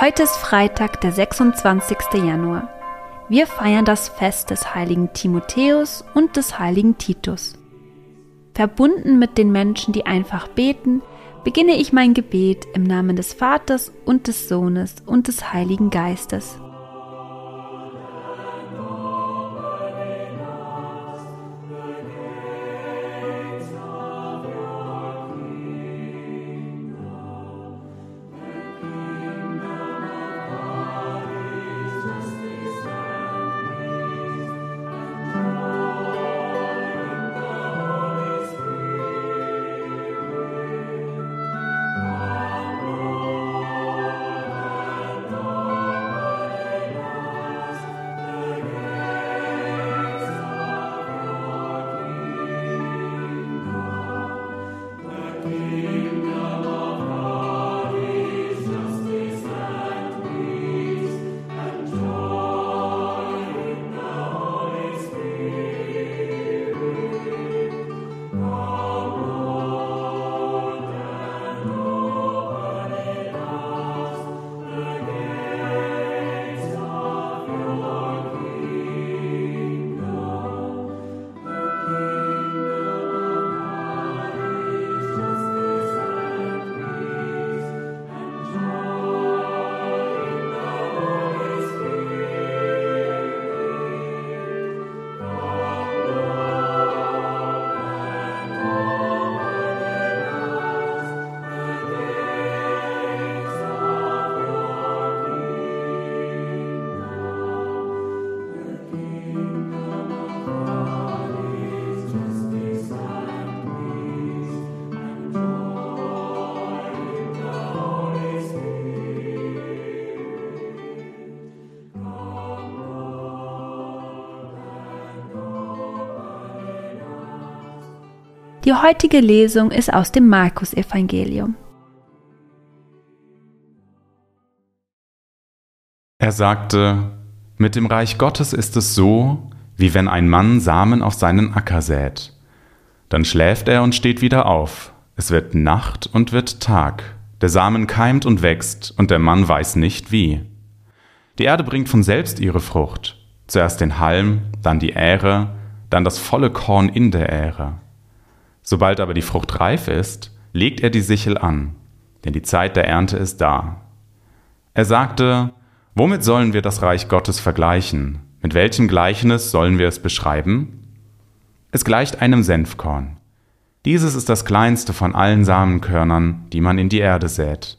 Heute ist Freitag, der 26. Januar. Wir feiern das Fest des heiligen Timotheus und des heiligen Titus. Verbunden mit den Menschen, die einfach beten, beginne ich mein Gebet im Namen des Vaters und des Sohnes und des Heiligen Geistes. Die heutige Lesung ist aus dem Markus-Evangelium. Er sagte, mit dem Reich Gottes ist es so, wie wenn ein Mann Samen auf seinen Acker sät. Dann schläft er und steht wieder auf. Es wird Nacht und wird Tag. Der Samen keimt und wächst, und der Mann weiß nicht wie. Die Erde bringt von selbst ihre Frucht. Zuerst den Halm, dann die Ähre, dann das volle Korn in der Ähre. Sobald aber die Frucht reif ist, legt er die Sichel an, denn die Zeit der Ernte ist da. Er sagte, Womit sollen wir das Reich Gottes vergleichen? Mit welchem Gleichnis sollen wir es beschreiben? Es gleicht einem Senfkorn. Dieses ist das kleinste von allen Samenkörnern, die man in die Erde sät.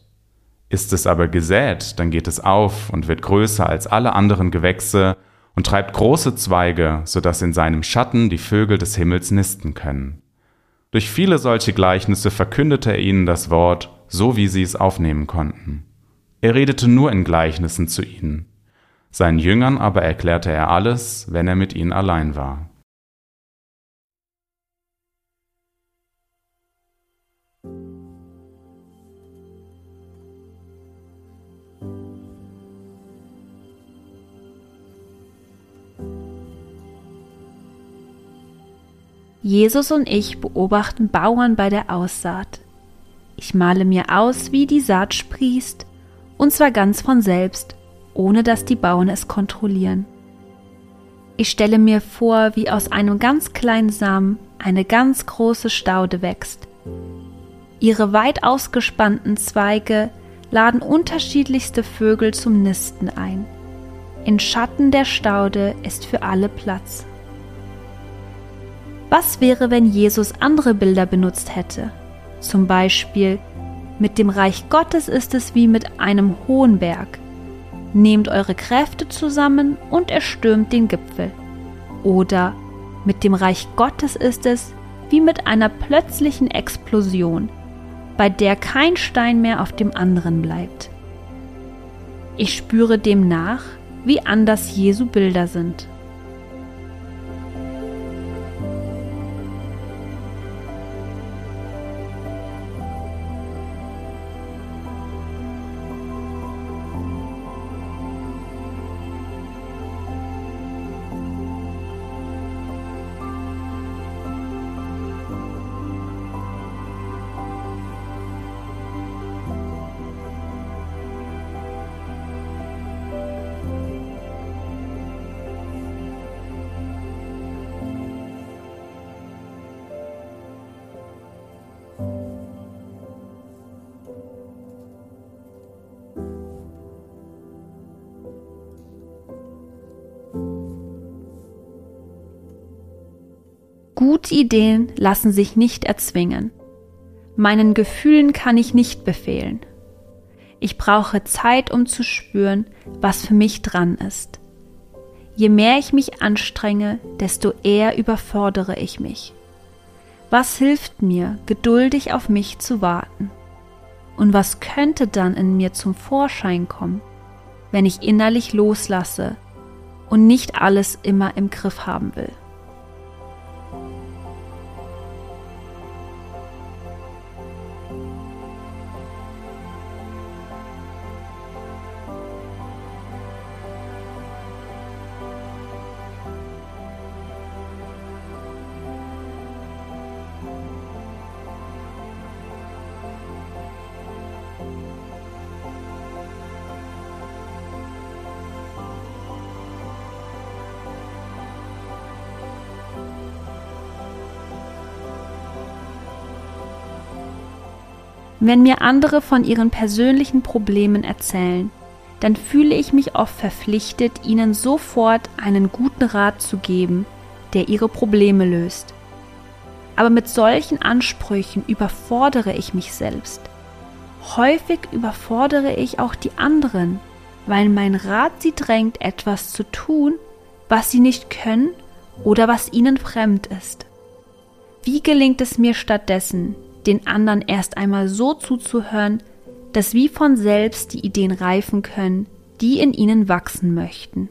Ist es aber gesät, dann geht es auf und wird größer als alle anderen Gewächse und treibt große Zweige, so dass in seinem Schatten die Vögel des Himmels nisten können. Durch viele solche Gleichnisse verkündete er ihnen das Wort, so wie sie es aufnehmen konnten. Er redete nur in Gleichnissen zu ihnen. Seinen Jüngern aber erklärte er alles, wenn er mit ihnen allein war. Jesus und ich beobachten Bauern bei der Aussaat. Ich male mir aus, wie die Saat sprießt, und zwar ganz von selbst, ohne dass die Bauern es kontrollieren. Ich stelle mir vor, wie aus einem ganz kleinen Samen eine ganz große Staude wächst. Ihre weit ausgespannten Zweige laden unterschiedlichste Vögel zum Nisten ein. In Schatten der Staude ist für alle Platz. Was wäre, wenn Jesus andere Bilder benutzt hätte? Zum Beispiel, mit dem Reich Gottes ist es wie mit einem hohen Berg. Nehmt eure Kräfte zusammen und erstürmt den Gipfel. Oder mit dem Reich Gottes ist es wie mit einer plötzlichen Explosion, bei der kein Stein mehr auf dem anderen bleibt. Ich spüre dem nach, wie anders Jesu Bilder sind. Gute Ideen lassen sich nicht erzwingen. Meinen Gefühlen kann ich nicht befehlen. Ich brauche Zeit, um zu spüren, was für mich dran ist. Je mehr ich mich anstrenge, desto eher überfordere ich mich. Was hilft mir, geduldig auf mich zu warten? Und was könnte dann in mir zum Vorschein kommen, wenn ich innerlich loslasse und nicht alles immer im Griff haben will? Wenn mir andere von ihren persönlichen Problemen erzählen, dann fühle ich mich oft verpflichtet, ihnen sofort einen guten Rat zu geben, der ihre Probleme löst. Aber mit solchen Ansprüchen überfordere ich mich selbst. Häufig überfordere ich auch die anderen, weil mein Rat sie drängt, etwas zu tun, was sie nicht können oder was ihnen fremd ist. Wie gelingt es mir stattdessen, den anderen erst einmal so zuzuhören, dass wie von selbst die Ideen reifen können, die in ihnen wachsen möchten.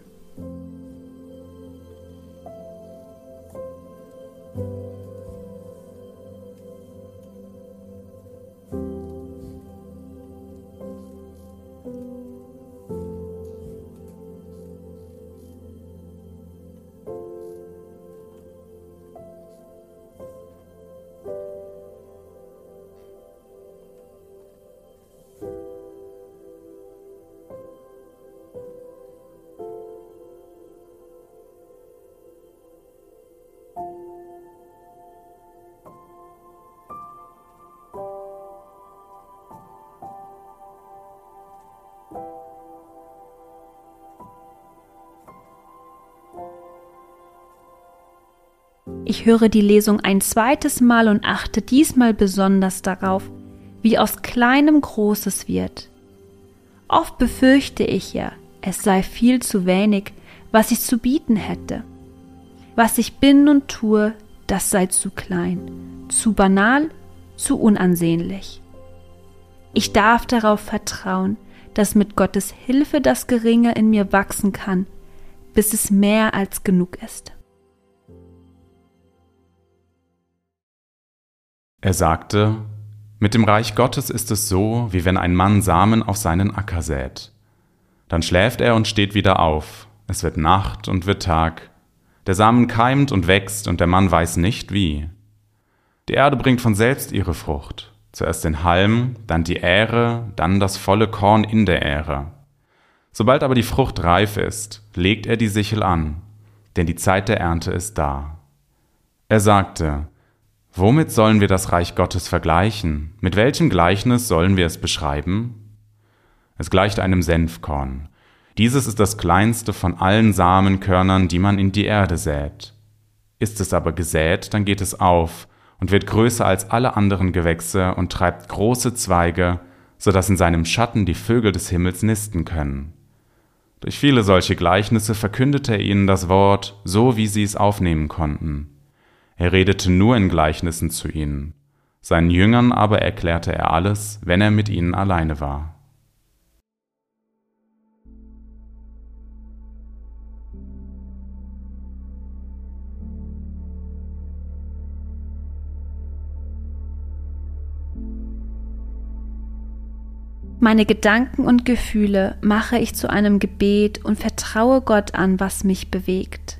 Ich höre die Lesung ein zweites Mal und achte diesmal besonders darauf, wie aus kleinem Großes wird. Oft befürchte ich ja, es sei viel zu wenig, was ich zu bieten hätte. Was ich bin und tue, das sei zu klein, zu banal, zu unansehnlich. Ich darf darauf vertrauen, dass mit Gottes Hilfe das Geringe in mir wachsen kann, bis es mehr als genug ist. Er sagte, mit dem Reich Gottes ist es so, wie wenn ein Mann Samen auf seinen Acker sät. Dann schläft er und steht wieder auf, es wird Nacht und wird Tag, der Samen keimt und wächst und der Mann weiß nicht wie. Die Erde bringt von selbst ihre Frucht, zuerst den Halm, dann die Ähre, dann das volle Korn in der Ähre. Sobald aber die Frucht reif ist, legt er die Sichel an, denn die Zeit der Ernte ist da. Er sagte, Womit sollen wir das Reich Gottes vergleichen? Mit welchem Gleichnis sollen wir es beschreiben? Es gleicht einem Senfkorn. Dieses ist das kleinste von allen Samenkörnern, die man in die Erde sät. Ist es aber gesät, dann geht es auf und wird größer als alle anderen Gewächse und treibt große Zweige, so dass in seinem Schatten die Vögel des Himmels nisten können. Durch viele solche Gleichnisse verkündete er ihnen das Wort, so wie sie es aufnehmen konnten. Er redete nur in Gleichnissen zu ihnen. Seinen Jüngern aber erklärte er alles, wenn er mit ihnen alleine war. Meine Gedanken und Gefühle mache ich zu einem Gebet und vertraue Gott an, was mich bewegt.